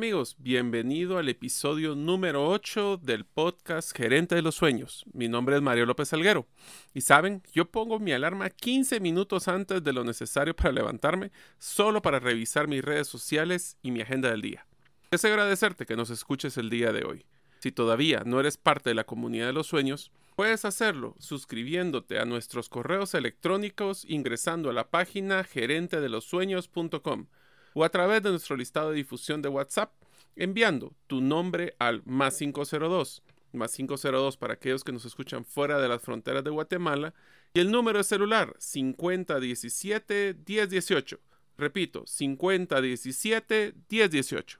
Amigos, bienvenido al episodio número 8 del podcast Gerente de los Sueños. Mi nombre es Mario López Alguero y saben, yo pongo mi alarma 15 minutos antes de lo necesario para levantarme, solo para revisar mis redes sociales y mi agenda del día. Deseo agradecerte que nos escuches el día de hoy. Si todavía no eres parte de la comunidad de los sueños, puedes hacerlo suscribiéndote a nuestros correos electrónicos ingresando a la página gerentedelosueños.com o a través de nuestro listado de difusión de WhatsApp enviando tu nombre al más 502, más 502 para aquellos que nos escuchan fuera de las fronteras de Guatemala y el número de celular 5017-1018. Repito, 5017-1018.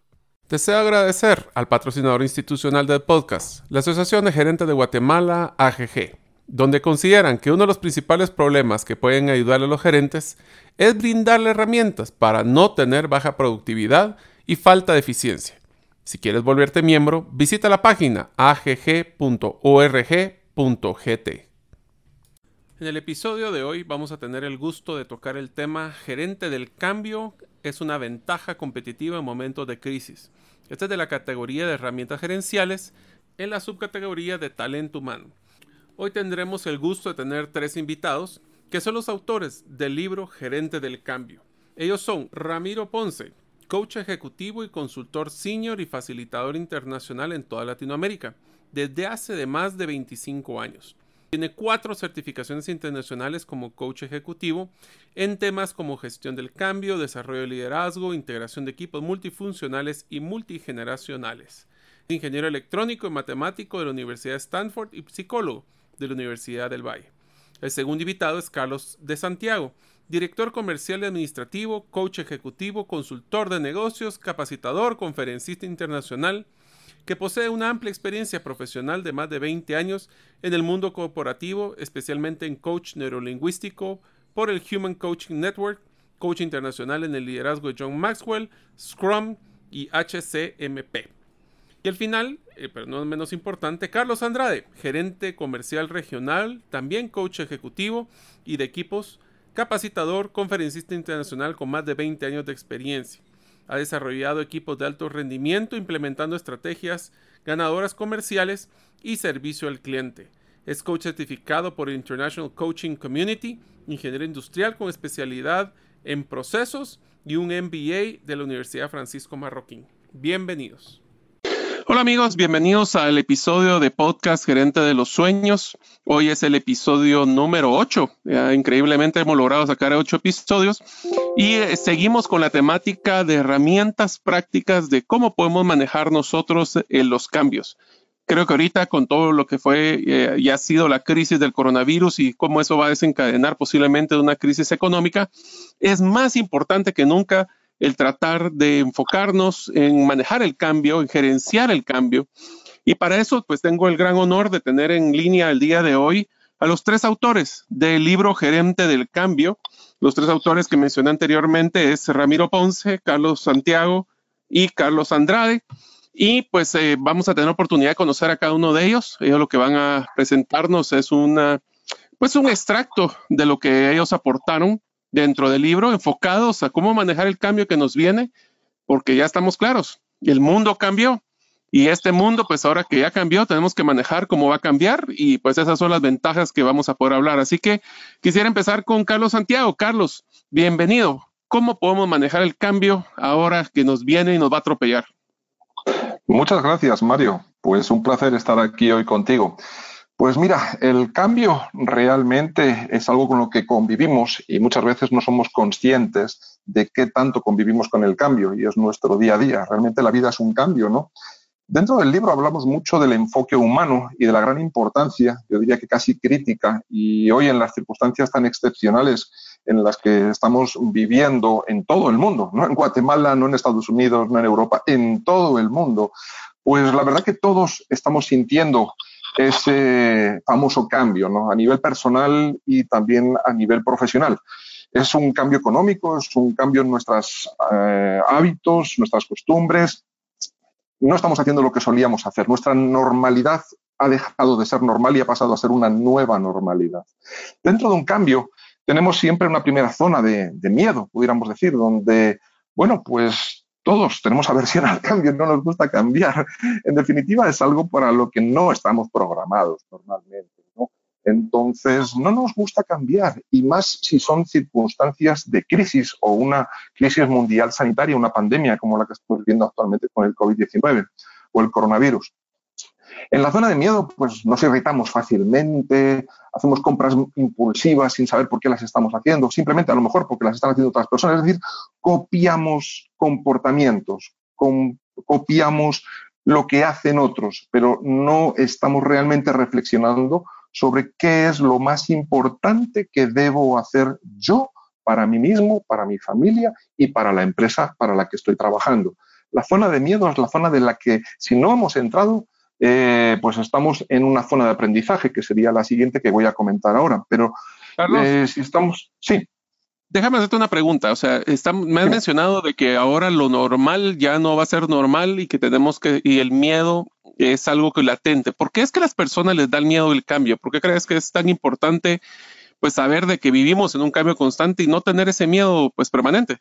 Deseo agradecer al patrocinador institucional del podcast, la Asociación de Gerentes de Guatemala, AGG donde consideran que uno de los principales problemas que pueden ayudar a los gerentes es brindarle herramientas para no tener baja productividad y falta de eficiencia. Si quieres volverte miembro, visita la página agg.org.gt. En el episodio de hoy vamos a tener el gusto de tocar el tema Gerente del cambio es una ventaja competitiva en momentos de crisis. Este es de la categoría de herramientas gerenciales en la subcategoría de talento humano. Hoy tendremos el gusto de tener tres invitados que son los autores del libro Gerente del Cambio. Ellos son Ramiro Ponce, coach ejecutivo y consultor senior y facilitador internacional en toda Latinoamérica, desde hace de más de 25 años. Tiene cuatro certificaciones internacionales como coach ejecutivo en temas como gestión del cambio, desarrollo de liderazgo, integración de equipos multifuncionales y multigeneracionales. Ingeniero electrónico y matemático de la Universidad de Stanford y psicólogo de la Universidad del Valle. El segundo invitado es Carlos de Santiago, director comercial y administrativo, coach ejecutivo, consultor de negocios, capacitador, conferencista internacional, que posee una amplia experiencia profesional de más de 20 años en el mundo corporativo, especialmente en coach neurolingüístico por el Human Coaching Network, coach internacional en el liderazgo de John Maxwell, Scrum y HCMP. Y al final, eh, pero no menos importante, Carlos Andrade, gerente comercial regional, también coach ejecutivo y de equipos, capacitador, conferencista internacional con más de 20 años de experiencia. Ha desarrollado equipos de alto rendimiento implementando estrategias ganadoras comerciales y servicio al cliente. Es coach certificado por International Coaching Community, ingeniero industrial con especialidad en procesos y un MBA de la Universidad Francisco Marroquín. Bienvenidos. Hola amigos, bienvenidos al episodio de podcast Gerente de los Sueños. Hoy es el episodio número 8. increíblemente hemos logrado sacar 8 episodios y eh, seguimos con la temática de herramientas prácticas de cómo podemos manejar nosotros eh, los cambios. Creo que ahorita con todo lo que fue eh, y ha sido la crisis del coronavirus y cómo eso va a desencadenar posiblemente una crisis económica, es más importante que nunca el tratar de enfocarnos en manejar el cambio, en gerenciar el cambio. Y para eso, pues tengo el gran honor de tener en línea el día de hoy a los tres autores del libro Gerente del Cambio. Los tres autores que mencioné anteriormente es Ramiro Ponce, Carlos Santiago y Carlos Andrade. Y pues eh, vamos a tener oportunidad de conocer a cada uno de ellos. Ellos lo que van a presentarnos es una, pues un extracto de lo que ellos aportaron dentro del libro enfocados a cómo manejar el cambio que nos viene, porque ya estamos claros, el mundo cambió y este mundo, pues ahora que ya cambió, tenemos que manejar cómo va a cambiar y pues esas son las ventajas que vamos a poder hablar. Así que quisiera empezar con Carlos Santiago. Carlos, bienvenido. ¿Cómo podemos manejar el cambio ahora que nos viene y nos va a atropellar? Muchas gracias, Mario. Pues un placer estar aquí hoy contigo. Pues mira, el cambio realmente es algo con lo que convivimos y muchas veces no somos conscientes de qué tanto convivimos con el cambio y es nuestro día a día. Realmente la vida es un cambio, ¿no? Dentro del libro hablamos mucho del enfoque humano y de la gran importancia, yo diría que casi crítica, y hoy en las circunstancias tan excepcionales en las que estamos viviendo en todo el mundo, no en Guatemala, no en Estados Unidos, no en Europa, en todo el mundo, pues la verdad que todos estamos sintiendo ese famoso cambio, ¿no? A nivel personal y también a nivel profesional. Es un cambio económico, es un cambio en nuestros eh, hábitos, nuestras costumbres. No estamos haciendo lo que solíamos hacer. Nuestra normalidad ha dejado de ser normal y ha pasado a ser una nueva normalidad. Dentro de un cambio tenemos siempre una primera zona de, de miedo, pudiéramos decir, donde, bueno, pues todos tenemos aversión al cambio, no nos gusta cambiar. En definitiva, es algo para lo que no estamos programados normalmente. Entonces, no nos gusta cambiar, y más si son circunstancias de crisis o una crisis mundial sanitaria, una pandemia como la que estamos viviendo actualmente con el COVID-19 o el coronavirus. En la zona de miedo, pues nos irritamos fácilmente, hacemos compras impulsivas sin saber por qué las estamos haciendo, simplemente a lo mejor porque las están haciendo otras personas, es decir, copiamos comportamientos, copiamos lo que hacen otros, pero no estamos realmente reflexionando sobre qué es lo más importante que debo hacer yo para mí mismo, para mi familia y para la empresa para la que estoy trabajando. La zona de miedo es la zona de la que si no hemos entrado, eh, pues estamos en una zona de aprendizaje, que sería la siguiente que voy a comentar ahora. Pero eh, si estamos, sí. Déjame hacerte una pregunta. O sea, me has mencionado de que ahora lo normal ya no va a ser normal y que tenemos que, y el miedo es algo que latente. ¿Por qué es que las personas les da el miedo del cambio? ¿Por qué crees que es tan importante pues saber de que vivimos en un cambio constante y no tener ese miedo pues permanente?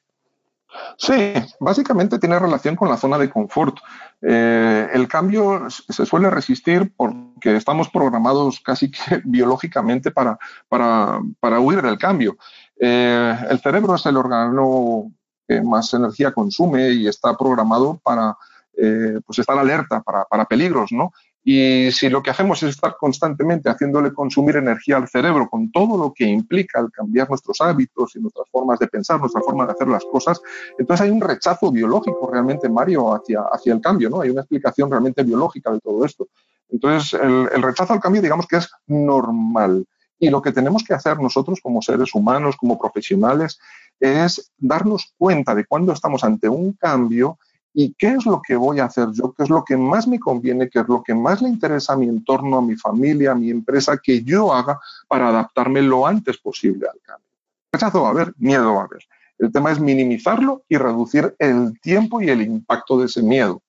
Sí, básicamente tiene relación con la zona de confort. Eh, el cambio se suele resistir porque estamos programados casi que biológicamente para, para, huir del cambio. Eh, el cerebro es el órgano que más energía consume y está programado para eh, pues estar alerta para, para peligros, ¿no? Y si lo que hacemos es estar constantemente haciéndole consumir energía al cerebro con todo lo que implica el cambiar nuestros hábitos y nuestras formas de pensar, nuestra forma de hacer las cosas, entonces hay un rechazo biológico realmente, Mario, hacia, hacia el cambio, ¿no? Hay una explicación realmente biológica de todo esto. Entonces, el, el rechazo al cambio, digamos que es normal. Y lo que tenemos que hacer nosotros como seres humanos, como profesionales, es darnos cuenta de cuando estamos ante un cambio y qué es lo que voy a hacer yo, qué es lo que más me conviene, qué es lo que más le interesa a mi entorno, a mi familia, a mi empresa, que yo haga para adaptarme lo antes posible al cambio. Rechazo va a haber, miedo va a haber. El tema es minimizarlo y reducir el tiempo y el impacto de ese miedo.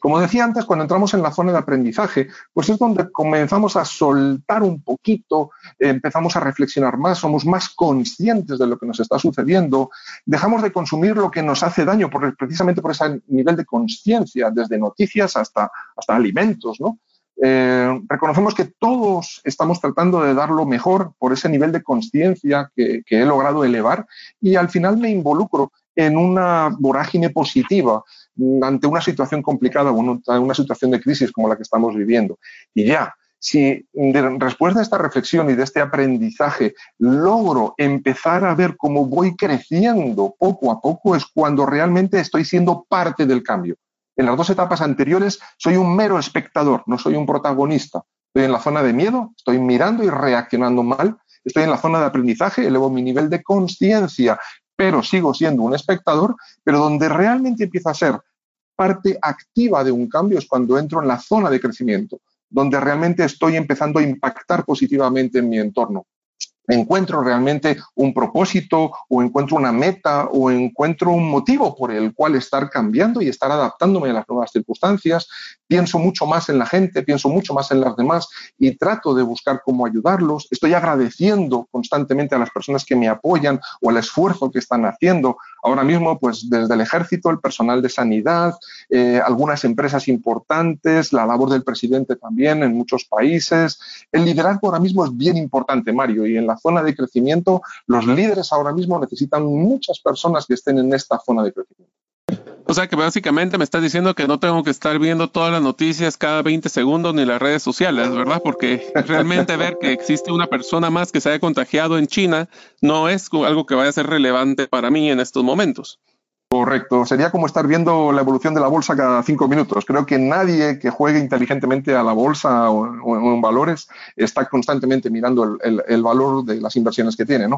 Como decía antes, cuando entramos en la zona de aprendizaje, pues es donde comenzamos a soltar un poquito, empezamos a reflexionar más, somos más conscientes de lo que nos está sucediendo, dejamos de consumir lo que nos hace daño precisamente por ese nivel de conciencia, desde noticias hasta, hasta alimentos, eh, reconocemos que todos estamos tratando de dar lo mejor por ese nivel de conciencia que, he logrado elevar y al final me involucro en una vorágine positiva ante una situación complicada o una situación de crisis como la que estamos viviendo. Y ya, si después de esta reflexión y de este aprendizaje logro empezar a ver cómo voy creciendo poco a poco, es cuando realmente estoy siendo parte del cambio. En las dos etapas anteriores soy un mero espectador, no soy un protagonista. Estoy en la zona de miedo, estoy mirando y reaccionando mal. Estoy en la zona de aprendizaje, elevo mi nivel de conciencia pero sigo siendo un espectador, pero donde realmente empieza a ser parte activa de un cambio es cuando entro en la zona de crecimiento, donde realmente estoy empezando a impactar positivamente en mi entorno encuentro realmente un propósito o encuentro una meta o encuentro un motivo por el cual estar cambiando y estar adaptándome a las nuevas circunstancias, pienso mucho más en la gente, pienso mucho más en las demás y trato de buscar cómo ayudarlos. Estoy agradeciendo constantemente a las personas que me apoyan o al esfuerzo que están haciendo. Ahora mismo, pues desde el ejército, el personal de sanidad, eh, algunas empresas importantes, la labor del presidente también en muchos países. El liderazgo ahora mismo es bien importante, Mario, y en la zona de crecimiento, los líderes ahora mismo necesitan muchas personas que estén en esta zona de crecimiento. O sea que básicamente me estás diciendo que no tengo que estar viendo todas las noticias cada 20 segundos ni las redes sociales, ¿verdad? Porque realmente ver que existe una persona más que se haya contagiado en China no es algo que vaya a ser relevante para mí en estos momentos. Correcto, sería como estar viendo la evolución de la bolsa cada cinco minutos. Creo que nadie que juegue inteligentemente a la bolsa o, en valores está constantemente mirando el, valor de las inversiones que tiene.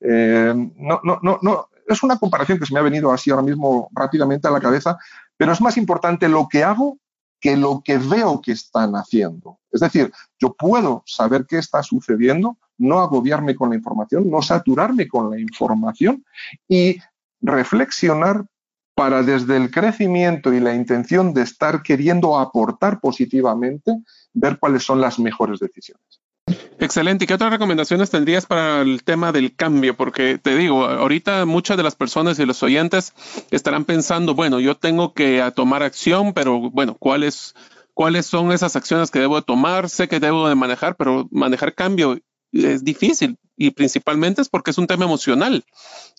Eh, ¿no? no, no, no, es una comparación que se me ha venido así ahora mismo rápidamente a la cabeza, pero es más importante lo que hago que lo que veo que están haciendo. Es decir, yo puedo saber qué está sucediendo, no agobiarme con la información, no saturarme con la información y reflexionar para desde el crecimiento y la intención de estar queriendo aportar positivamente, ver cuáles son las mejores decisiones. Excelente. ¿Y qué otras recomendaciones tendrías para el tema del cambio? Porque te digo, ahorita muchas de las personas y los oyentes estarán pensando, bueno, yo tengo que tomar acción, pero bueno, ¿cuáles, cuáles son esas acciones que debo de tomar? Sé que debo de manejar, pero manejar cambio es difícil y principalmente es porque es un tema emocional.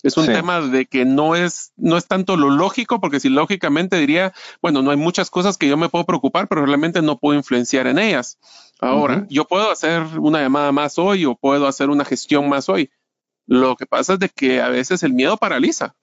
Es un tema de que no es, no es tanto lo lógico, porque si lógicamente diría, bueno, no hay muchas cosas que yo me puedo preocupar, pero realmente no puedo influenciar en ellas. Ahora, yo puedo hacer una llamada más hoy o puedo hacer una gestión más hoy. Lo que pasa es de que a veces el miedo paraliza.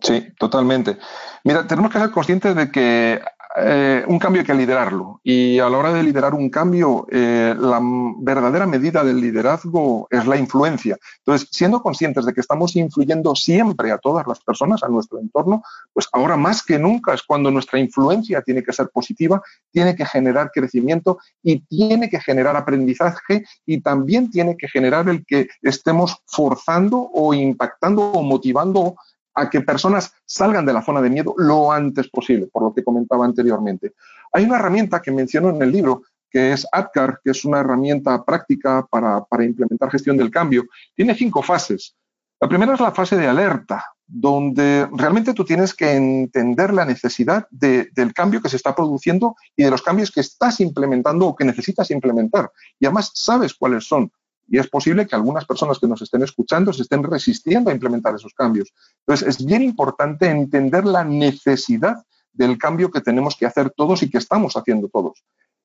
Sí, totalmente. Mira, tenemos que ser conscientes de que eh, un cambio hay que liderarlo y a la hora de liderar un cambio, eh, la verdadera medida del liderazgo es la influencia. Entonces, siendo conscientes de que estamos influyendo siempre a todas las personas, a nuestro entorno, pues ahora más que nunca es cuando nuestra influencia tiene que ser positiva, tiene que generar crecimiento y tiene que generar aprendizaje y también tiene que generar el que estemos forzando o impactando o motivando a que personas salgan de la zona de miedo lo antes posible, por lo que comentaba anteriormente. Hay una herramienta que menciono en el libro, que es ADCAR, que es una herramienta práctica para, implementar gestión del cambio. Tiene cinco fases. La primera es la fase de alerta, donde realmente tú tienes que entender la necesidad del cambio que se está produciendo y de los cambios que estás implementando o que necesitas implementar. Y además sabes cuáles son. Y es posible que algunas personas que nos estén escuchando se estén resistiendo a implementar esos cambios. Entonces, es bien importante entender la necesidad del cambio que tenemos que hacer todos y que estamos haciendo todos.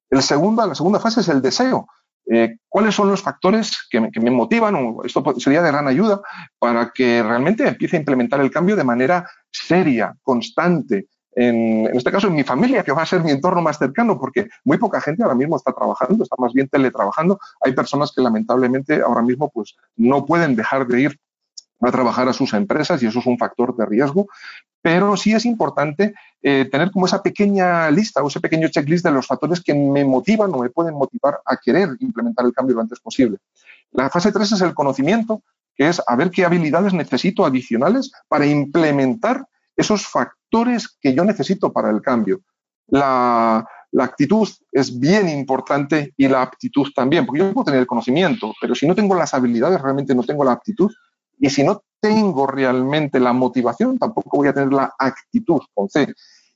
El segundo, la segunda fase es el deseo. Eh, ¿Cuáles son los factores que me, que me motivan? Esto sería de gran ayuda para que realmente empiece a implementar el cambio de manera seria, constante, en, este caso en mi familia, que va a ser mi entorno más cercano, porque muy poca gente ahora mismo está trabajando, está más bien teletrabajando. Hay personas que lamentablemente ahora mismo pues, no pueden dejar de ir a trabajar a sus empresas y eso es un factor de riesgo, pero sí es importante eh, tener como esa pequeña lista o ese pequeño checklist de los factores que me motivan o me pueden motivar a querer implementar el cambio lo antes posible. La fase 3 es el conocimiento, que es a ver qué habilidades necesito adicionales para implementar esos factores que yo necesito para el cambio. La, actitud es bien importante y la aptitud también, porque yo puedo tener el conocimiento, pero si no tengo las habilidades, realmente no tengo la aptitud. Y si no tengo realmente la motivación, tampoco voy a tener la actitud con.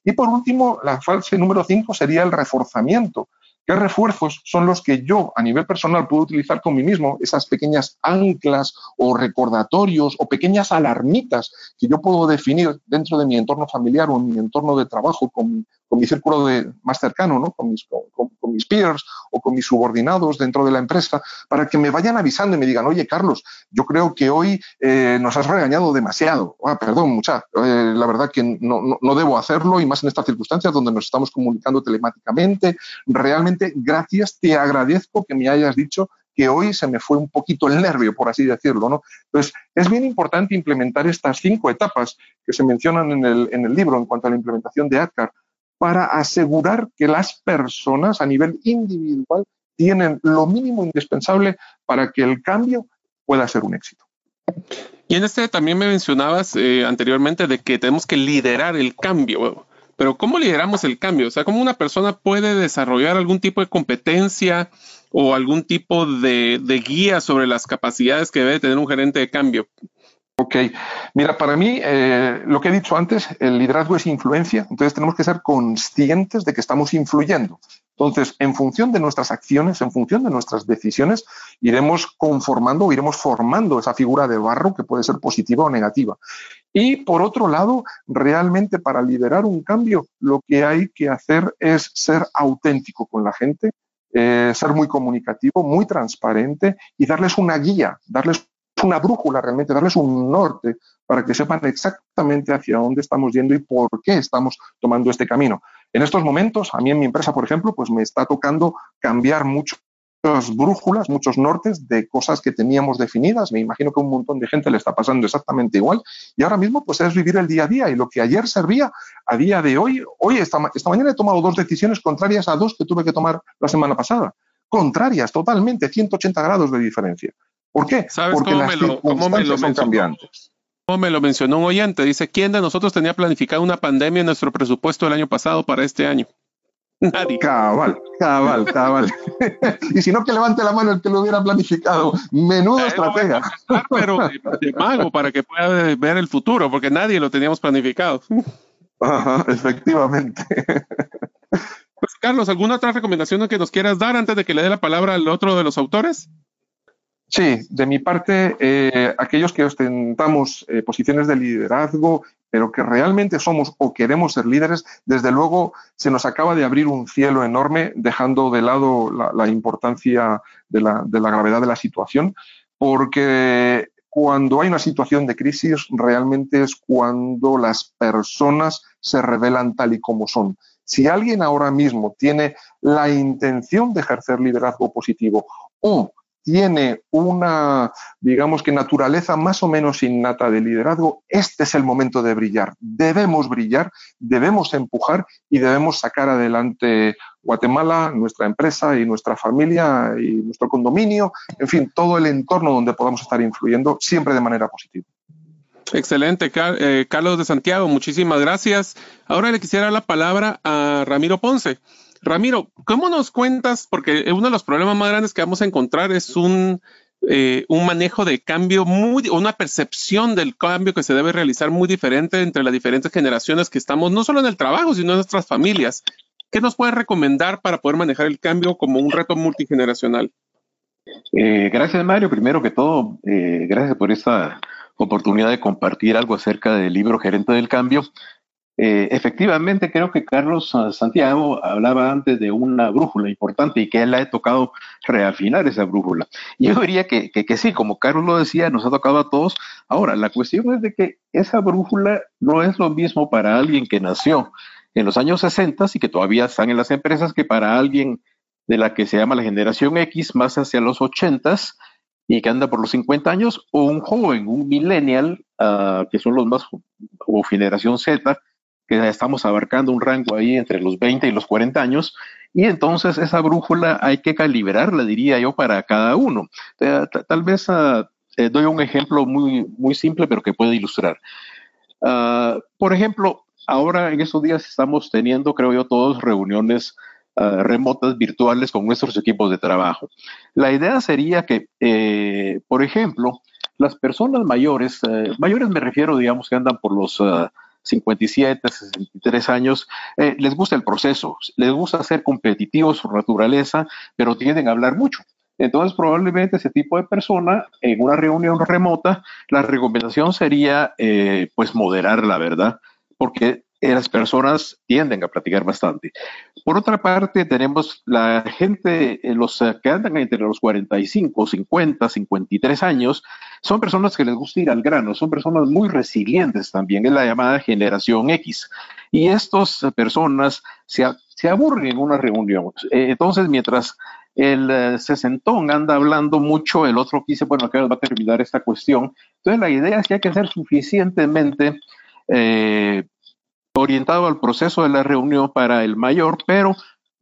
Y por último, la fase número 5 sería el reforzamiento. ¿Qué refuerzos son los que yo a nivel personal puedo utilizar con mí mismo? Esas pequeñas anclas o recordatorios o pequeñas alarmitas que yo puedo definir dentro de mi entorno familiar o en mi entorno de trabajo con, con mi círculo de, más cercano, ¿no? con, mis, con, mis peers o con mis subordinados dentro de la empresa, para que me vayan avisando y me digan, oye, Carlos, yo creo que hoy eh, nos has regañado demasiado. Ah, perdón, mucha. Eh, la verdad que no, no, no, debo hacerlo y más en estas circunstancias donde nos estamos comunicando telemáticamente. Realmente, gracias, te agradezco que me hayas dicho que hoy se me fue un poquito el nervio, por así decirlo. ¿no? Entonces, es bien importante implementar estas cinco etapas que se mencionan en el, en el libro en cuanto a la implementación de ADCAR para asegurar que las personas a nivel individual tienen lo mínimo indispensable para que el cambio pueda ser un éxito. Y en este también me mencionabas eh, anteriormente de que tenemos que liderar el cambio. Pero ¿cómo lideramos el cambio? O sea, ¿cómo una persona puede desarrollar algún tipo de competencia o algún tipo de, guía sobre las capacidades que debe tener un gerente de cambio? Ok, mira, para mí eh, lo que he dicho antes, el liderazgo es influencia, entonces tenemos que ser conscientes de que estamos influyendo. Entonces, en función de nuestras acciones, en función de nuestras decisiones, iremos conformando o iremos formando esa figura de barro que puede ser positiva o negativa. Y por otro lado, realmente para liderar un cambio, lo que hay que hacer es ser auténtico con la gente, eh, ser muy comunicativo, muy transparente y darles una guía, darles una brújula realmente, darles un norte para que sepan exactamente hacia dónde estamos yendo y por qué estamos tomando este camino. En estos momentos, a mí en mi empresa, por ejemplo, pues me está tocando cambiar mucho brújulas, muchos nortes de cosas que teníamos definidas. Me imagino que a un montón de gente le está pasando exactamente igual. Y ahora mismo, pues es vivir el día a día. Y lo que ayer servía, a día de hoy, hoy, esta, esta mañana he tomado dos decisiones contrarias a dos que tuve que tomar la semana pasada. Contrarias, totalmente, 180 grados de diferencia. ¿Por qué? ¿Sabes Porque cómo, las me lo, cómo me lo son cambiantes. Me lo mencionó un oyente, dice, ¿quién de nosotros tenía planificado una pandemia en nuestro presupuesto el año pasado para este año? Nadie. Cabal, cabal, cabal. y si no, que levante la mano el que lo hubiera planificado. Menudo estratega. pero de, mago para que pueda ver el futuro, porque nadie lo teníamos planificado. Ajá, efectivamente. Pues Carlos, ¿alguna otra recomendación que nos quieras dar antes de que le dé la palabra al otro de los autores? Sí, de mi parte, eh, aquellos que ostentamos eh, posiciones de liderazgo, pero que realmente somos o queremos ser líderes, desde luego se nos acaba de abrir un cielo enorme, dejando de lado la, importancia de la, de la gravedad de la situación, porque cuando hay una situación de crisis, realmente es cuando las personas se revelan tal y como son. Si alguien ahora mismo tiene la intención de ejercer liderazgo positivo o tiene una, digamos que naturaleza más o menos innata de liderazgo, este es el momento de brillar. Debemos brillar, debemos empujar y debemos sacar adelante Guatemala, nuestra empresa y nuestra familia y nuestro condominio, en fin, todo el entorno donde podamos estar influyendo siempre de manera positiva. Excelente, eh, Carlos de Santiago, muchísimas gracias. Ahora le quisiera la palabra a Ramiro Ponce. Ramiro, ¿cómo nos cuentas? Porque uno de los problemas más grandes que vamos a encontrar es un, eh, un manejo de cambio muy, una percepción del cambio que se debe realizar muy diferente entre las diferentes generaciones que estamos, no solo en el trabajo, sino en nuestras familias. ¿Qué nos puedes recomendar para poder manejar el cambio como un reto multigeneracional? Eh, gracias, Mario. Primero que todo, eh, gracias por esta oportunidad de compartir algo acerca del libro Gerente del Cambio. Eh, efectivamente, creo que Carlos Santiago hablaba antes de una brújula importante y que él le ha tocado reafinar esa brújula. Yo diría que, que, sí, como Carlos lo decía, nos ha tocado a todos. Ahora, la cuestión es de que esa brújula no es lo mismo para alguien que nació en los años 60 y que todavía están en las empresas que para alguien de la que se llama la generación X, más hacia los 80 y que anda por los 50 años, o un joven, un millennial, ah, que son los más, o generación Z, que estamos abarcando un rango ahí entre los 20 y los 40 años, y entonces esa brújula hay que calibrarla, diría yo, para cada uno. Tal vez uh, doy un ejemplo muy, muy simple, pero que puede ilustrar. Uh, por ejemplo, ahora en estos días estamos teniendo, creo yo, todos reuniones uh, remotas virtuales con nuestros equipos de trabajo. La idea sería que, eh, por ejemplo, las personas mayores, mayores me refiero, digamos, que andan por los 57, 63 años, eh, les gusta el proceso, les gusta ser competitivos, su naturaleza, pero tienden a hablar mucho. Entonces, probablemente ese tipo de persona, en una reunión remota, la recomendación sería, eh, pues, moderar la verdad, porque eh, las personas tienden a platicar bastante. Por otra parte, tenemos la gente, eh, los eh, que andan entre los 45, 50, 53 años, son personas que les gusta ir al grano, son personas muy resilientes también, es la llamada generación X. Y estas personas se, se aburren en una reunión. Entonces, mientras el sesentón anda hablando mucho, el otro dice, bueno, acá va a terminar esta cuestión. Entonces, la idea es que hay que ser suficientemente eh, orientado al proceso de la reunión para el mayor, pero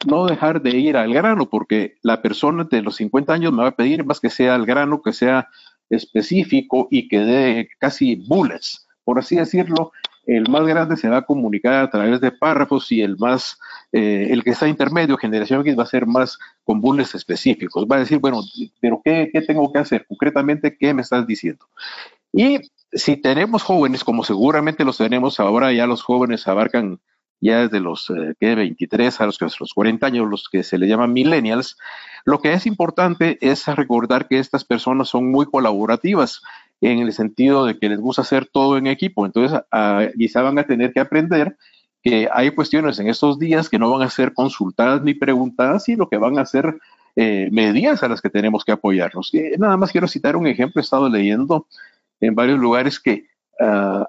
no dejar de ir al grano, porque la persona de los 50 años me va a pedir más que sea al grano, que sea específico y que dé casi bullets, por así decirlo. El más grande se va a comunicar a través de párrafos y el más, eh, el que está intermedio, generación X, va a ser más con bullets específicos. Va a decir, bueno, pero ¿qué, qué tengo que hacer? Concretamente, ¿qué me estás diciendo? Y si tenemos jóvenes, como seguramente los tenemos ahora, ya los jóvenes abarcan ya desde los 23 eh, a los, los 40 años, los que se le llaman millennials, lo que es importante es recordar que estas personas son muy colaborativas en el sentido de que les gusta hacer todo en equipo. Entonces, quizá van a tener que aprender que hay cuestiones en estos días que no van a ser consultadas ni preguntadas, sino que van a ser eh, medidas a las que tenemos que apoyarnos. nada más quiero citar un ejemplo, he estado leyendo en varios lugares que, ah,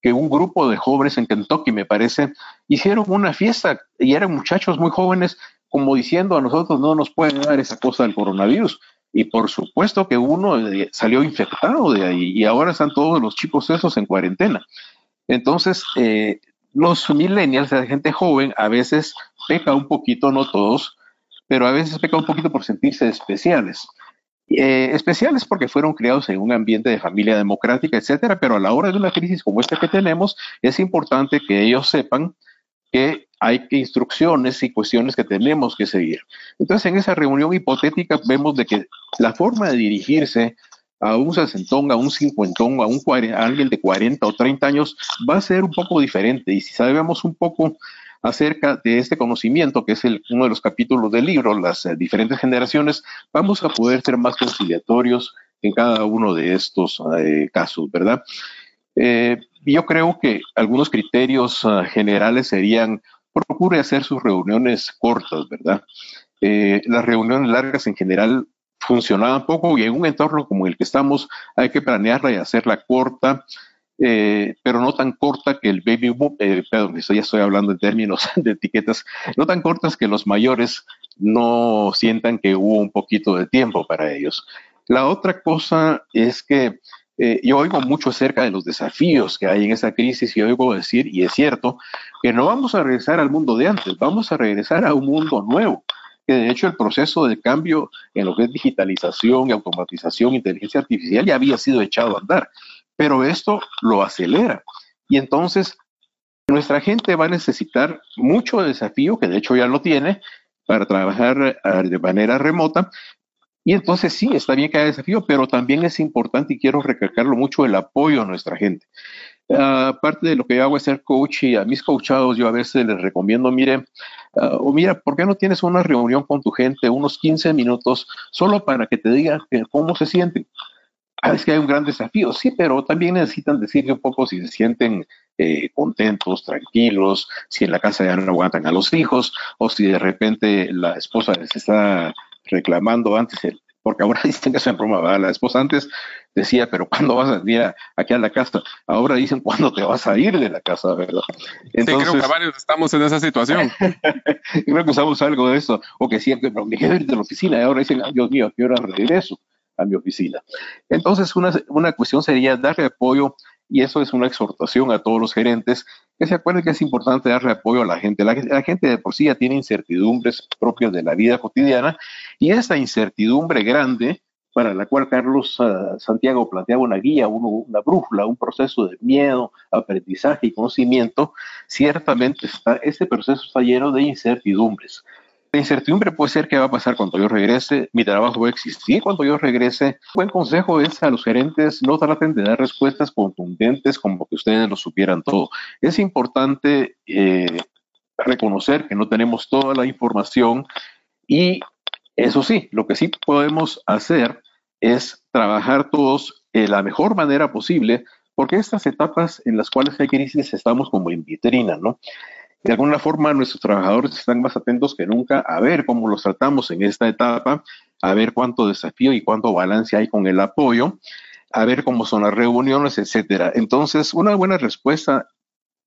que un grupo de jóvenes en Kentucky, me parece, hicieron una fiesta y eran muchachos muy jóvenes, como diciendo a nosotros no nos puede dar esa cosa del coronavirus. Y por supuesto que uno eh, salió infectado de ahí y ahora están todos los chicos esos en cuarentena. Entonces, eh, los millennials, la gente joven, a veces peca un poquito, no todos, pero a veces peca un poquito por sentirse especiales. Eh, especiales porque fueron criados en un ambiente de familia democrática, etcétera, pero a la hora de una crisis como esta que tenemos, es importante que ellos sepan que hay instrucciones y cuestiones que tenemos que seguir. Entonces, en esa reunión hipotética vemos de que la forma de dirigirse a un sesentón, a un cincuentón, a, un a alguien de 40 o 30 años va a ser un poco diferente. Y si sabemos un poco acerca de este conocimiento, que es el, uno de los capítulos del libro, las eh, diferentes generaciones, vamos a poder ser más conciliatorios en cada uno de estos eh, casos, ¿verdad? Eh, yo creo que algunos criterios ah, generales serían, procure hacer sus reuniones cortas, ¿verdad? las reuniones largas en general funcionaban poco y en un entorno como el que estamos hay que planearla y hacerla corta, eh, pero no tan corta que el baby boom, eh, perdón, ya estoy hablando en términos de etiquetas, no tan cortas que los mayores no sientan que hubo un poquito de tiempo para ellos. La otra cosa es que eh, yo oigo mucho acerca de los desafíos que hay en esa crisis y oigo decir, y es cierto, que no vamos a regresar al mundo de antes, vamos a regresar a un mundo nuevo que de hecho el proceso de cambio en lo que es digitalización automatización, inteligencia artificial ya había sido echado a andar pero esto lo acelera. Y entonces nuestra gente va a necesitar mucho desafío, que de hecho ya lo tiene, para trabajar ah, de manera remota. Y entonces sí, está bien que haya desafío, pero también es importante, y quiero recalcarlo mucho, el apoyo a nuestra gente. Aparte de lo que yo hago es ser coach y a mis coachados yo a veces les recomiendo, mire, ah, o mira, ¿por qué no tienes una reunión con tu gente, unos 15 minutos, solo para que te digan cómo se sienten? Ah, es que hay un gran desafío, sí, pero también necesitan decirle un poco si se sienten eh, contentos, tranquilos, si en la casa ya no aguantan a los hijos, o si de repente la esposa les está reclamando antes, porque ahora dicen que es una broma, la esposa antes decía, pero ¿cuándo vas a venir aquí a la casa? Ahora dicen, ¿cuándo te vas a ir de la casa, verdad? Entonces, sí, creo que varios estamos en esa situación. creo que usamos algo de eso, o que siempre, pero me quedé de la oficina y ahora dicen, Dios mío, ¿a qué hora regreso? Oficina. Entonces, una, una cuestión sería darle apoyo y eso es una exhortación a todos los gerentes que se acuerden que es importante darle apoyo a la gente. La, gente de por sí ya tiene incertidumbres propias de la vida cotidiana y esta incertidumbre grande para la cual Carlos ah, Santiago planteaba una guía, una brújula, un proceso de miedo, aprendizaje y conocimiento, ciertamente este proceso está lleno de incertidumbres. La incertidumbre puede ser qué va a pasar cuando yo regrese, mi trabajo va a existir cuando yo regrese. Buen consejo es a los gerentes no traten de dar respuestas contundentes como que ustedes lo supieran todo. Es importante eh, reconocer que no tenemos toda la información y eso sí, lo que sí podemos hacer es trabajar todos de la mejor manera posible porque estas etapas en las cuales hay crisis estamos como en vitrina, ¿no? De alguna forma nuestros trabajadores están más atentos que nunca a ver cómo los tratamos en esta etapa, a ver cuánto desafío y cuánto balance hay con el apoyo, a ver cómo son las reuniones, etcétera. Entonces, una buena respuesta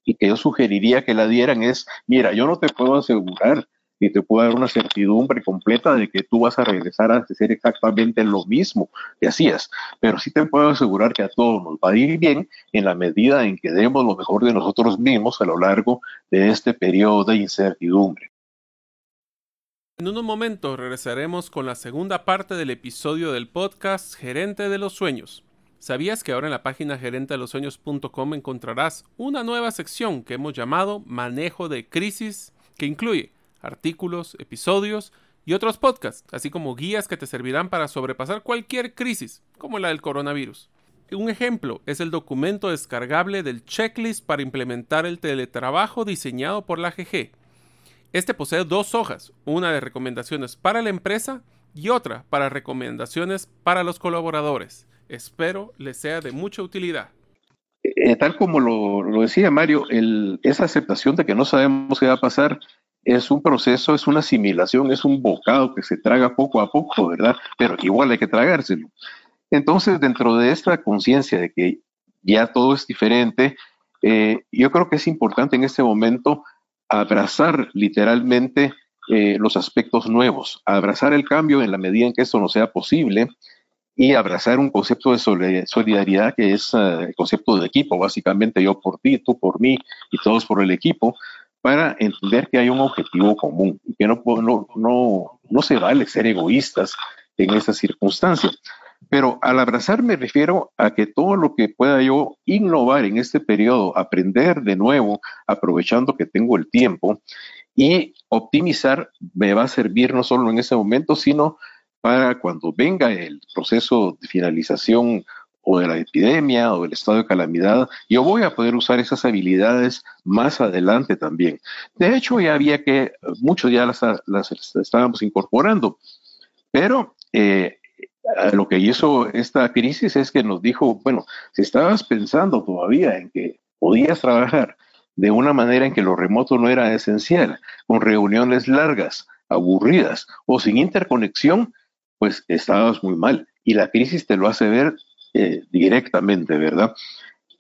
y que yo sugeriría que la dieran es, mira, yo no te puedo asegurar y te puedo dar una certidumbre completa de que tú vas a regresar a hacer exactamente lo mismo que hacías. Pero sí te puedo asegurar que a todos nos va a ir bien en la medida en que demos lo mejor de nosotros mismos a lo largo de este periodo de incertidumbre. En unos momentos regresaremos con la segunda parte del episodio del podcast Gerente de los Sueños. ¿Sabías que ahora en la página gerentedelosueños.com encontrarás una nueva sección que hemos llamado Manejo de Crisis, que incluye artículos, episodios y otros podcasts, así como guías que te servirán para sobrepasar cualquier crisis, como la del coronavirus. Un ejemplo es el documento descargable del checklist para implementar el teletrabajo diseñado por la GG. Este posee dos hojas, una de recomendaciones para la empresa y otra para recomendaciones para los colaboradores. Espero les sea de mucha utilidad. Eh, tal como lo, decía Mario, esa aceptación de que no sabemos qué va a pasar es un proceso, es una asimilación, es un bocado que se traga poco a poco, ¿verdad? Pero igual hay que tragárselo. Entonces, dentro de esta conciencia de que ya todo es diferente, eh, yo creo que es importante en este momento abrazar literalmente eh, los aspectos nuevos, abrazar el cambio en la medida en que esto no sea posible y abrazar un concepto de solidaridad que es eh, el concepto de equipo, básicamente yo por ti, tú por mí y todos por el equipo, para entender que hay un objetivo común y que no, no, no, no se vale ser egoístas en esas circunstancias. Pero al abrazar me refiero a que todo lo que pueda yo innovar en este periodo, aprender de nuevo, aprovechando que tengo el tiempo y optimizar, me va a servir no solo en ese momento, sino para cuando venga el proceso de finalización o de la epidemia o del estado de calamidad, yo voy a poder usar esas habilidades más adelante también. De hecho, ya había que, muchos ya las, las estábamos incorporando, pero eh, lo que hizo esta crisis es que nos dijo, bueno, si estabas pensando todavía en que podías trabajar de una manera en que lo remoto no era esencial, con reuniones largas, aburridas o sin interconexión, pues estabas muy mal. Y la crisis te lo hace ver eh, directamente, ¿verdad?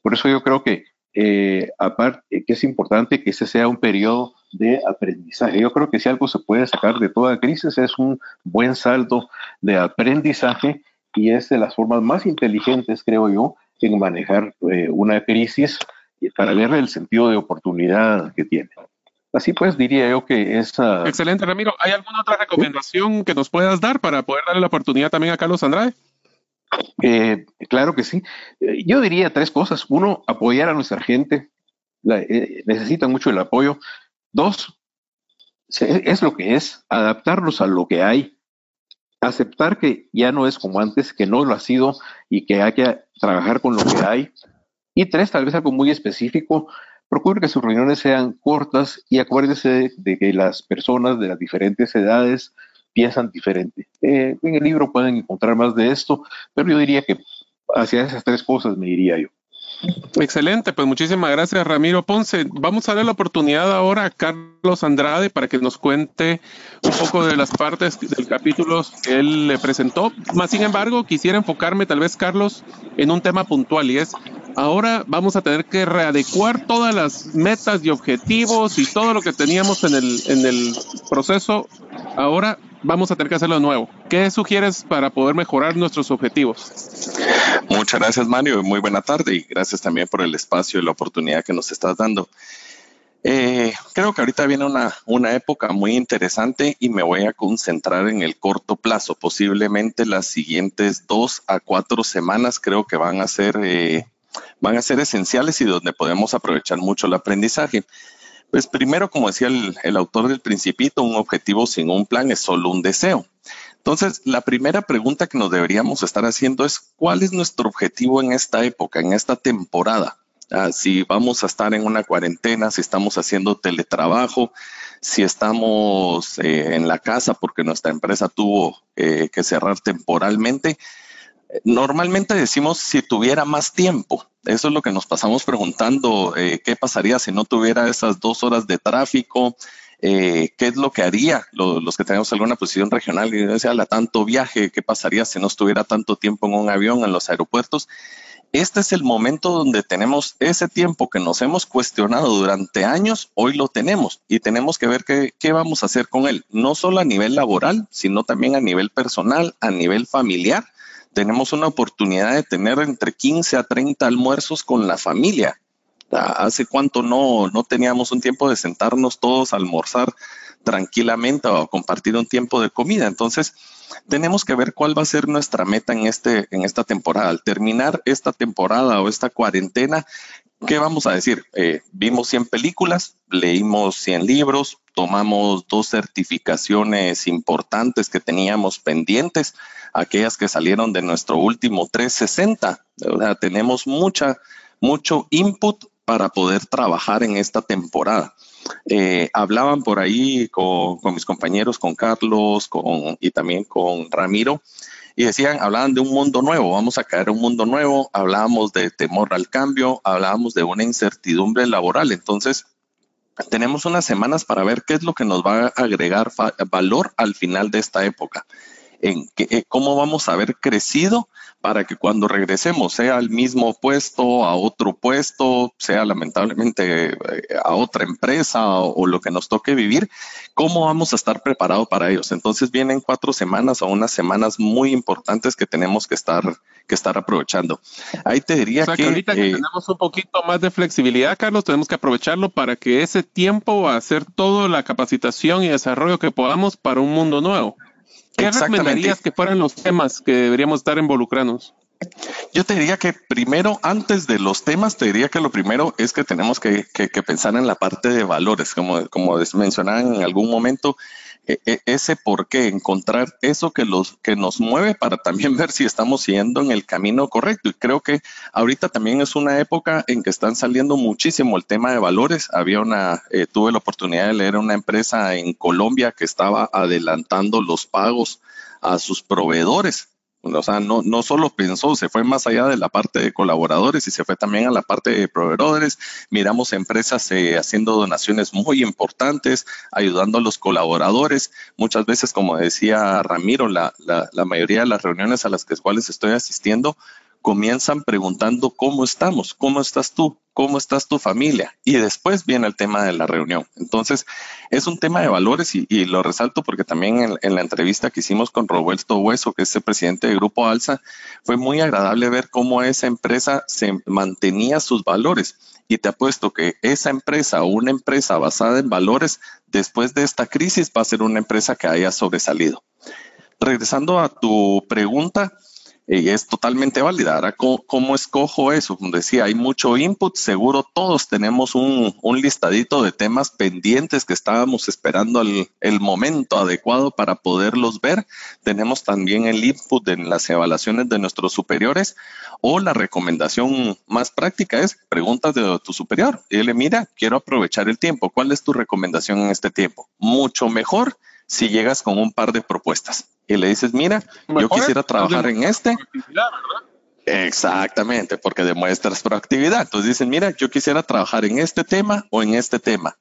Por eso yo creo que, eh, aparte, que es importante que ese sea un periodo de aprendizaje. Yo creo que si algo se puede sacar de toda crisis es un buen saldo de aprendizaje y es de las formas más inteligentes, creo yo, en manejar eh, una crisis para verle el sentido de oportunidad que tiene. Así pues, diría yo que es... Ah, Excelente, Ramiro. ¿Hay alguna otra recomendación que nos puedas dar para poder darle la oportunidad también a Carlos Andrade? Eh, claro que sí. Eh, yo diría tres cosas. Uno, apoyar a nuestra gente. necesitan mucho el apoyo. Dos, es lo que es, adaptarnos a lo que hay, aceptar que ya no es como antes, que no lo ha sido y que hay que trabajar con lo que hay. Y tres, tal vez algo muy específico, procure que sus reuniones sean cortas y acuérdese de que las personas de las diferentes edades piensan diferente. Eh, en el libro pueden encontrar más de esto, pero yo diría que hacia esas tres cosas me diría yo. Excelente, pues muchísimas gracias Ramiro Ponce. Vamos a darle la oportunidad ahora a Carlos Andrade para que nos cuente un poco de las partes del capítulo que él le presentó. Más sin embargo, quisiera enfocarme tal vez, Carlos, en un tema puntual y es, ahora vamos a tener que readecuar todas las metas y objetivos y todo lo que teníamos en el, en el proceso. Ahora vamos a tener que hacerlo de nuevo. ¿Qué sugieres para poder mejorar nuestros objetivos? Muchas gracias, Mario. Muy buena tarde y gracias también por el espacio y la oportunidad que nos estás dando. Eh, creo que ahorita viene una, una época muy interesante y me voy a concentrar en el corto plazo. Posiblemente las siguientes dos a cuatro semanas creo que van a ser, eh, van a ser esenciales y donde podemos aprovechar mucho el aprendizaje. Pues primero, como decía el, autor del Principito, un objetivo sin un plan es solo un deseo. Entonces, la primera pregunta que nos deberíamos estar haciendo es, ¿cuál es nuestro objetivo en esta época, en esta temporada? Ah, si vamos a estar en una cuarentena, si estamos haciendo teletrabajo, si estamos eh, en la casa porque nuestra empresa tuvo eh, que cerrar temporalmente, Normalmente decimos si tuviera más tiempo. Eso es lo que nos pasamos preguntando, eh, ¿qué pasaría si no tuviera esas dos horas de tráfico? Eh, ¿Qué es lo que haría los que tenemos alguna posición regional y decía la tanto viaje? ¿Qué pasaría si no estuviera tanto tiempo en un avión en los aeropuertos? Este es el momento donde tenemos ese tiempo que nos hemos cuestionado durante años, hoy lo tenemos y tenemos que ver qué, qué vamos a hacer con él, no solo a nivel laboral, sino también a nivel personal, a nivel familiar tenemos una oportunidad de tener entre 15 a 30 almuerzos con la familia. ¿Hace cuánto no, no teníamos un tiempo de sentarnos todos a almorzar tranquilamente o compartir un tiempo de comida? Entonces, tenemos que ver cuál va a ser nuestra meta en, este, en esta temporada. Al terminar esta temporada o esta cuarentena, ¿qué vamos a decir? Eh, vimos 100 películas, leímos 100 libros, tomamos dos certificaciones importantes que teníamos pendientes aquellas que salieron de nuestro último 360. tenemos mucha, mucho input para poder trabajar en esta temporada. Eh, hablaban por ahí con, mis compañeros, con Carlos con, y también con Ramiro, y decían, hablaban de un mundo nuevo, vamos a caer en un mundo nuevo, hablábamos de temor al cambio, hablábamos de una incertidumbre laboral. Entonces, tenemos unas semanas para ver qué es lo que nos va a agregar valor al final de esta época. en que, cómo vamos a haber crecido para que cuando regresemos sea al mismo puesto, a otro puesto, sea lamentablemente eh, a otra empresa o, lo que nos toque vivir, cómo vamos a estar preparados para ellos. Entonces vienen cuatro semanas o unas semanas muy importantes que tenemos que estar, que estar aprovechando. Ahí te diría que, ahorita que eh, tenemos un poquito más de flexibilidad, Carlos, tenemos que aprovecharlo para que ese tiempo a hacer toda la capacitación y desarrollo que podamos para un mundo nuevo. ¿Qué recomendarías que fueran los temas que deberíamos estar involucrándonos? Yo te diría que primero, antes de los temas, te diría que lo primero es que tenemos que, pensar en la parte de valores, como, como mencionaba en algún momento, ese por qué, encontrar eso que, los, que nos mueve para también ver si estamos siguiendo en el camino correcto. Y creo que ahorita también es una época en que están saliendo muchísimo el tema de valores. Había una, eh, tuve la oportunidad de leer una empresa en Colombia que estaba adelantando los pagos a sus proveedores o sea, no, solo pensó, se fue más allá de la parte de colaboradores y se fue también a la parte de proveedores. Miramos empresas eh, haciendo donaciones muy importantes, ayudando a los colaboradores. Muchas veces, como decía Ramiro, la mayoría de las reuniones a las que, cuales estoy asistiendo comienzan preguntando cómo estamos, cómo estás tú, cómo estás tu familia y después viene el tema de la reunión. Entonces, es un tema de valores y, lo resalto porque también en, la entrevista que hicimos con Roberto Hueso, que es el presidente del Grupo Alza, fue muy agradable ver cómo esa empresa se mantenía sus valores. Y te apuesto que esa empresa una empresa basada en valores, después de esta crisis, va a ser una empresa que haya sobresalido. Regresando a tu pregunta, y es totalmente válida. Ahora, ¿cómo, escojo eso? Como decía, hay mucho input, seguro todos tenemos un, listadito de temas pendientes que estábamos esperando el, el, momento adecuado para poderlos ver. Tenemos también el input en las evaluaciones de nuestros superiores o la recomendación más práctica es preguntas de tu superior. Y le mira, quiero aprovechar el tiempo. ¿Cuál es tu recomendación en este tiempo? Mucho mejor si llegas con un par de propuestas y le dices, mira, yo quisiera trabajar en este. Exactamente, porque demuestras proactividad. Entonces dicen, mira, yo quisiera trabajar en este tema o en este tema.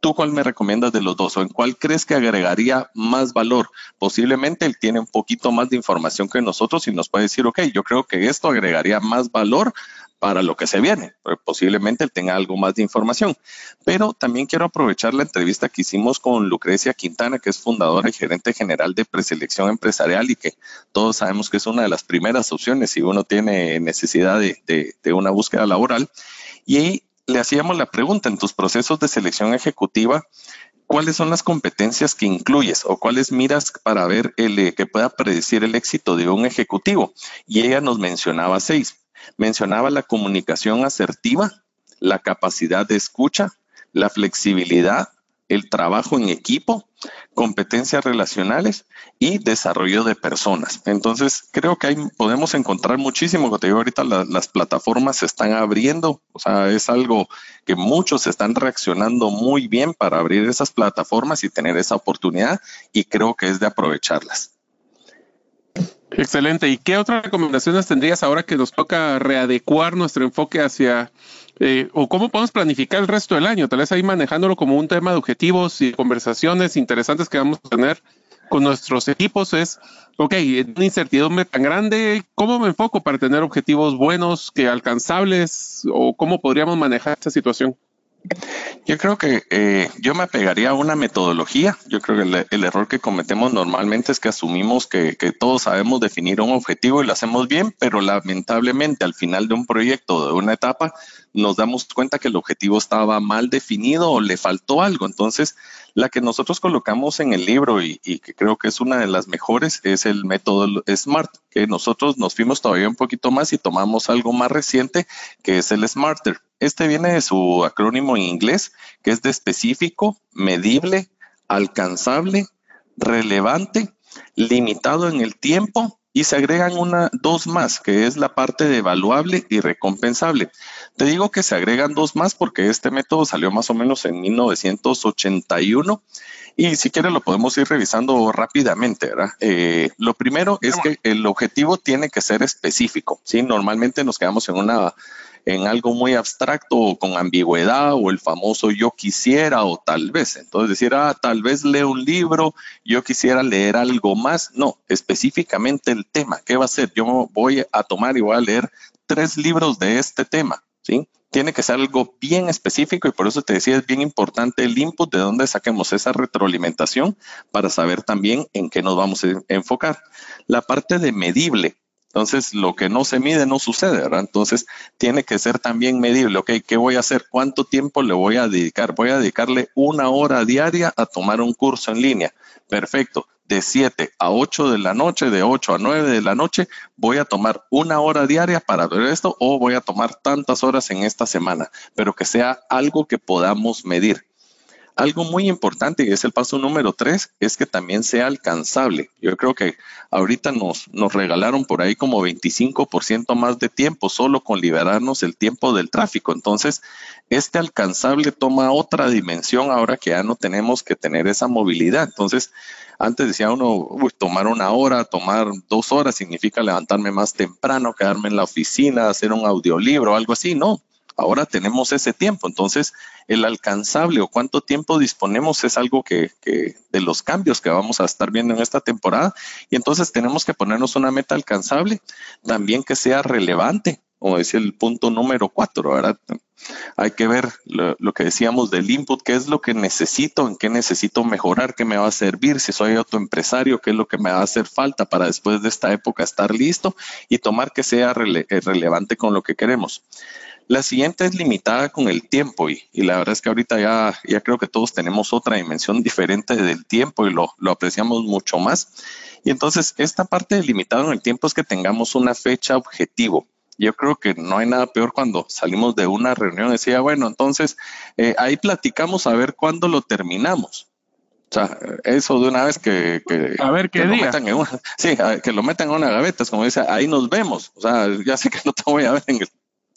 ¿Tú cuál me recomiendas de los dos o en cuál crees que agregaría más valor? Posiblemente él tiene un poquito más de información que nosotros y nos puede decir, ok, yo creo que esto agregaría más valor para lo que se viene. Pues, posiblemente él tenga algo más de información. Pero también quiero aprovechar la entrevista que hicimos con Lucrecia Quintana, que es fundadora y gerente general de preselección empresarial y que todos sabemos que es una de las primeras opciones si uno tiene necesidad de, una búsqueda laboral. Y le hacíamos la pregunta en tus procesos de selección ejecutiva. ¿Cuáles son las competencias que incluyes o cuáles miras para ver el, eh, que pueda predecir el éxito de un ejecutivo? Y ella nos mencionaba seis Mencionaba la comunicación asertiva, la capacidad de escucha, la flexibilidad, el trabajo en equipo, competencias relacionales y desarrollo de personas. Entonces, creo que ahí podemos encontrar muchísimo. Como te digo ahorita, las plataformas se están abriendo, o sea, es algo que muchos están reaccionando muy bien para abrir esas plataformas y tener esa oportunidad y creo que es de aprovecharlas. Excelente. ¿Y qué otras recomendaciones tendrías ahora que nos toca readecuar nuestro enfoque hacia eh, o cómo podemos planificar el resto del año? Tal vez ahí manejándolo como un tema de objetivos y conversaciones interesantes que vamos a tener con nuestros equipos es, ok, una incertidumbre tan grande, ¿cómo me enfoco para tener objetivos buenos, que alcanzables o cómo podríamos manejar esta situación? Yo creo que eh, yo me apegaría a una metodología. Yo creo que el, error que cometemos normalmente es que asumimos que, todos sabemos definir un objetivo y lo hacemos bien, pero lamentablemente al final de un proyecto, de una etapa, nos damos cuenta que el objetivo estaba mal definido o le faltó algo. Entonces, la que nosotros colocamos en el libro y, que creo que es una de las mejores es el método SMART, que nosotros nos fuimos todavía un poquito más y tomamos algo más reciente, que es el SMARTER. Este viene de su acrónimo en inglés, que es de específico, medible, alcanzable, relevante, limitado en el tiempo y se agregan una, dos más, que es la parte de evaluable y recompensable. Te digo que se agregan dos más porque este método salió más o menos en 1981 y si quieres lo podemos ir revisando rápidamente, ¿verdad? Eh, lo primero es que el objetivo tiene que ser específico, ¿sí? Normalmente nos quedamos en una en algo muy abstracto o con ambigüedad o el famoso yo quisiera o tal vez. Entonces decir, ah, tal vez leo un libro, yo quisiera leer algo más. No, específicamente el tema. ¿Qué va a ser? Yo voy a tomar y voy a leer tres libros de este tema, ¿sí? Tiene que ser algo bien específico y por eso te decía, es bien importante el input de dónde saquemos esa retroalimentación para saber también en qué nos vamos a enfocar. La parte de medible, entonces, lo que no se mide no sucede, ¿verdad? Entonces, tiene que ser también medible. Ok, ¿qué voy a hacer? ¿Cuánto tiempo le voy a dedicar? Voy a dedicarle una hora diaria a tomar un curso en línea. Perfecto. De 7 a 8 de la noche, de 8 a 9 de la noche, voy a tomar una hora diaria para ver esto o voy a tomar tantas horas en esta semana, pero que sea algo que podamos medir. Algo muy importante, y es el paso número tres, es que también sea alcanzable. Yo creo que ahorita nos, nos regalaron por ahí como 25% más de tiempo solo con liberarnos el tiempo del tráfico. Entonces, este alcanzable toma otra dimensión ahora que ya no tenemos que tener esa movilidad. Entonces, antes decía uno, tomar una hora, tomar dos horas significa levantarme más temprano, quedarme en la oficina, hacer un audiolibro, algo así. No, Ahora tenemos ese tiempo, entonces el alcanzable o cuánto tiempo disponemos es algo que, de los cambios que vamos a estar viendo en esta temporada y entonces tenemos que ponernos una meta alcanzable, también que sea relevante, como decía el punto número cuatro. Hay que ver lo, lo, que decíamos del input, qué es lo que necesito, en qué necesito mejorar, qué me va a servir, si soy autoempresario, qué es lo que me va a hacer falta para después de esta época estar listo y tomar que sea relevante con lo que queremos. La siguiente es limitada con el tiempo y, la verdad es que ahorita ya, ya creo que todos tenemos otra dimensión diferente del tiempo y lo, lo apreciamos mucho más. Y entonces esta parte de limitado en el tiempo es que tengamos una fecha objetivo. Yo creo que no hay nada peor cuando salimos de una reunión y decía, bueno, entonces eh, ahí platicamos a ver cuándo lo terminamos. O sea, eso de una vez que, a ver qué día. Lo sí, que lo metan en una gaveta, es como dice, ahí nos vemos. O sea, ya sé que no te voy a ver en el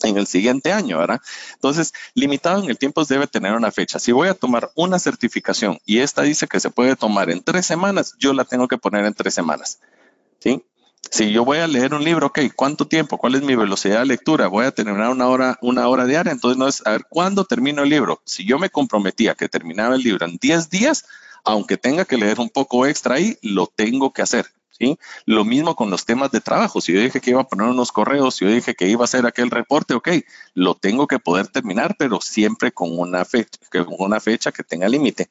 en el siguiente año, ¿verdad? Entonces, limitado en el tiempo debe tener una fecha. Si voy a tomar una certificación y esta dice que se puede tomar en tres semanas, yo la tengo que poner en tres semanas, ¿sí? Si yo voy a leer un libro, ok, ¿cuánto tiempo? ¿Cuál es mi velocidad de lectura? Voy a terminar una hora, una hora diaria, entonces no es a ver cuándo termino el libro. Si yo me comprometía que terminaba el libro en 10 días, aunque tenga que leer un poco extra ahí, lo tengo que hacer. Lo mismo con los temas de trabajo. Si yo dije que iba a poner unos correos, si yo dije que iba a hacer aquel reporte, ok, lo tengo que poder terminar, pero siempre con una fecha, con una fecha que tenga límite.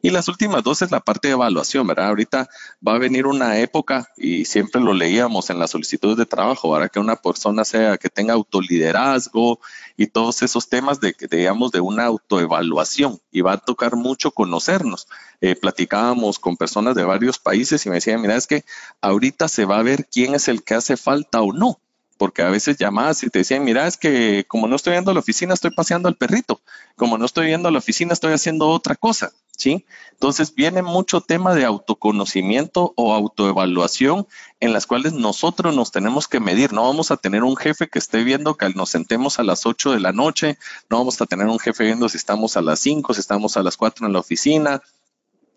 Y las últimas dos es la parte de evaluación, ¿verdad? Ahorita va a venir una época, y siempre lo leíamos en las solicitudes de trabajo, para que una persona sea, que tenga autoliderazgo y todos esos temas de, digamos, de una autoevaluación. Y va a tocar mucho conocernos. Eh, platicábamos con personas de varios países y me decían, mira, es que ahorita se va a ver quién es el que hace falta o no porque a veces llamabas y te decían, mira, es que como no estoy viendo la oficina, estoy paseando al perrito, como no estoy viendo la oficina, estoy haciendo otra cosa, ¿sí? Entonces viene mucho tema de autoconocimiento o autoevaluación en las cuales nosotros nos tenemos que medir, no vamos a tener un jefe que esté viendo que nos sentemos a las 8 de la noche, no vamos a tener un jefe viendo si estamos a las 5, si estamos a las 4 en la oficina,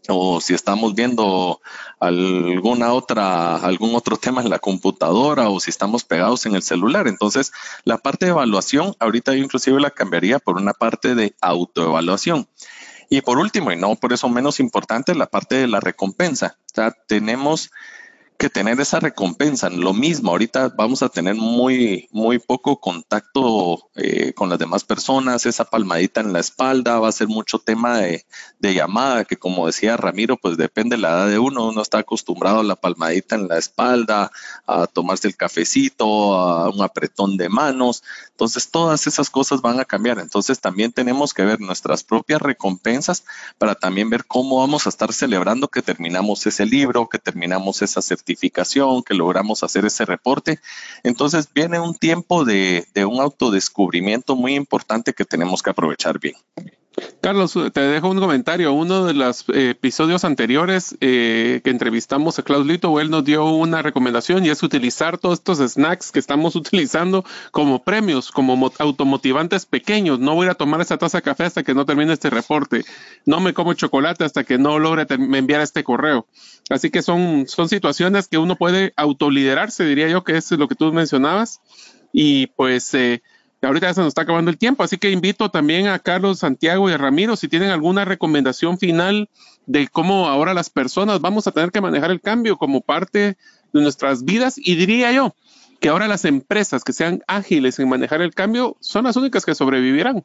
o si estamos viendo alguna otra, algún otro tema en la computadora o si estamos pegados en el celular. Entonces, la parte de evaluación, ahorita yo inclusive la cambiaría por una parte de autoevaluación. Y por último, y no por eso menos importante, la parte de la recompensa. O sea, tenemos que tener esa recompensa. Lo mismo, ahorita vamos a tener muy, muy poco contacto eh, con las demás personas, esa palmadita en la espalda, va a ser mucho tema de, llamada, que como decía Ramiro, pues depende de la edad de uno, uno está acostumbrado a la palmadita en la espalda, a tomarse el cafecito, a un apretón de manos, entonces todas esas cosas van a cambiar, entonces también tenemos que ver nuestras propias recompensas para también ver cómo vamos a estar celebrando que terminamos ese libro, que terminamos esa certificación que logramos hacer ese reporte. Entonces viene un tiempo de, un autodescubrimiento muy importante que tenemos que aprovechar bien. Carlos, te dejo un comentario. Uno de los eh, episodios anteriores eh, que entrevistamos a Klaus Lito, él nos dio una recomendación y es utilizar todos estos snacks que estamos utilizando como premios, como automotivantes pequeños. No voy a tomar esta taza de café hasta que no termine este reporte. No me como chocolate hasta que no logre enviar este correo. Así que son, son situaciones que uno puede autoliderarse, diría yo, que es lo que tú mencionabas. Y pues... Eh, ahorita ya se nos está acabando el tiempo, así que invito también a Carlos, Santiago y a Ramiro si tienen alguna recomendación final de cómo ahora las personas vamos a tener que manejar el cambio como parte de nuestras vidas y diría yo que ahora las empresas que sean ágiles en manejar el cambio son las únicas que sobrevivirán.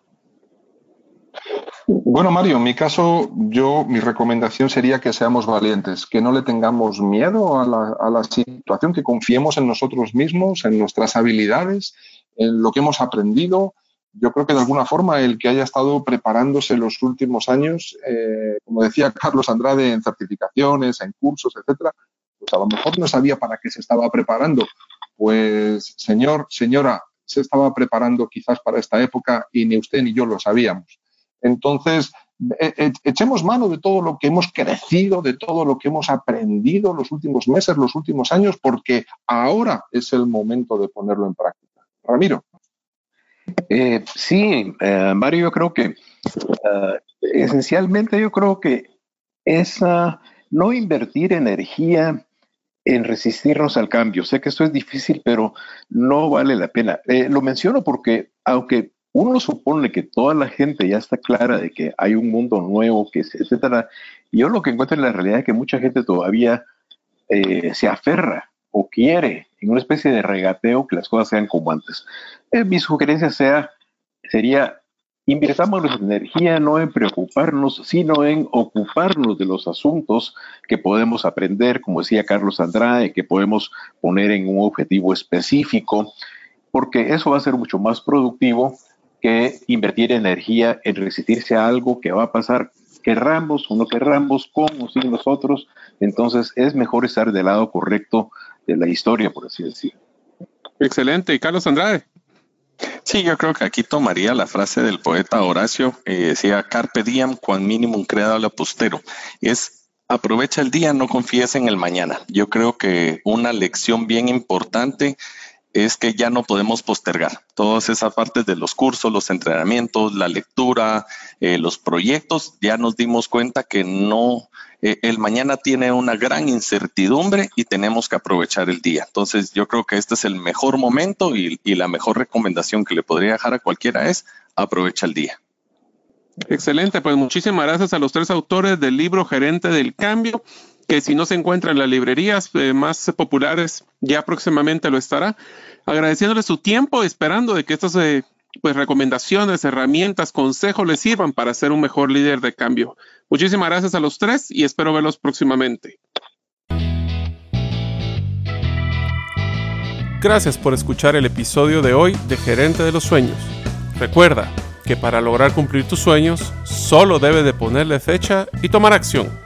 Bueno, Mario, en mi caso, yo, mi recomendación sería que seamos valientes, que no le tengamos miedo a la, a la situación, que confiemos en nosotros mismos, en nuestras habilidades, en lo que hemos aprendido. Yo creo que de alguna forma el que haya estado preparándose los últimos años, eh, como decía Carlos Andrade, en certificaciones, en cursos, etcétera, pues a lo mejor no sabía para qué se estaba preparando. Pues, señor, señora, se estaba preparando quizás para esta época y ni usted ni yo lo sabíamos. Entonces, e, e, echemos mano de todo lo que hemos crecido, de todo lo que hemos aprendido los últimos meses, los últimos años, porque ahora es el momento de ponerlo en práctica. Ramiro. Eh, sí, eh, Mario, yo creo que eh, esencialmente yo creo que es no invertir energía en resistirnos al cambio. Sé que esto es difícil, pero no vale la pena. lo menciono porque aunque uno supone que toda la gente ya está clara de que hay un mundo nuevo, que etcétera. Yo lo que encuentro en la realidad es que mucha gente todavía eh, se aferra o quiere en una especie de regateo que las cosas sean como antes. Eh, mi sugerencia sea, sería, invirtamos nuestra energía no en preocuparnos, sino en ocuparnos de los asuntos que podemos aprender, como decía Carlos Andrade, que podemos poner en un objetivo específico, porque eso va a ser mucho más productivo que invertir energía en resistirse a algo que va a pasar, querramos o no querramos, con o sin nosotros. Entonces es mejor estar del lado correcto de la historia, por así decirlo. Excelente. ¿Y Carlos Andrade? Sí, yo creo que aquí tomaría la frase del poeta Horacio, eh, decía, carpe diem, quan minimum credo la postero. Es aprovecha el día, no confíes en el mañana. Yo creo que una lección bien importante es que ya no podemos postergar todas esas partes de los cursos, los entrenamientos, la lectura, eh, los proyectos. Ya nos dimos cuenta que no, eh, el mañana tiene una gran incertidumbre y tenemos que aprovechar el día. Entonces yo creo que este es el mejor momento y, y la mejor recomendación que le podría dejar a cualquiera es aprovecha el día. Excelente, pues muchísimas gracias a los tres autores del libro Gerente del Cambio que si no se encuentra en las librerías eh, más populares, ya próximamente lo estará. Agradeciéndole su tiempo, esperando de que estas eh, pues, recomendaciones, herramientas, consejos les sirvan para ser un mejor líder de cambio. Muchísimas gracias a los tres y espero verlos próximamente. Gracias por escuchar el episodio de hoy de Gerente de los Sueños. Recuerda que para lograr cumplir tus sueños, solo debes de ponerle fecha y tomar acción.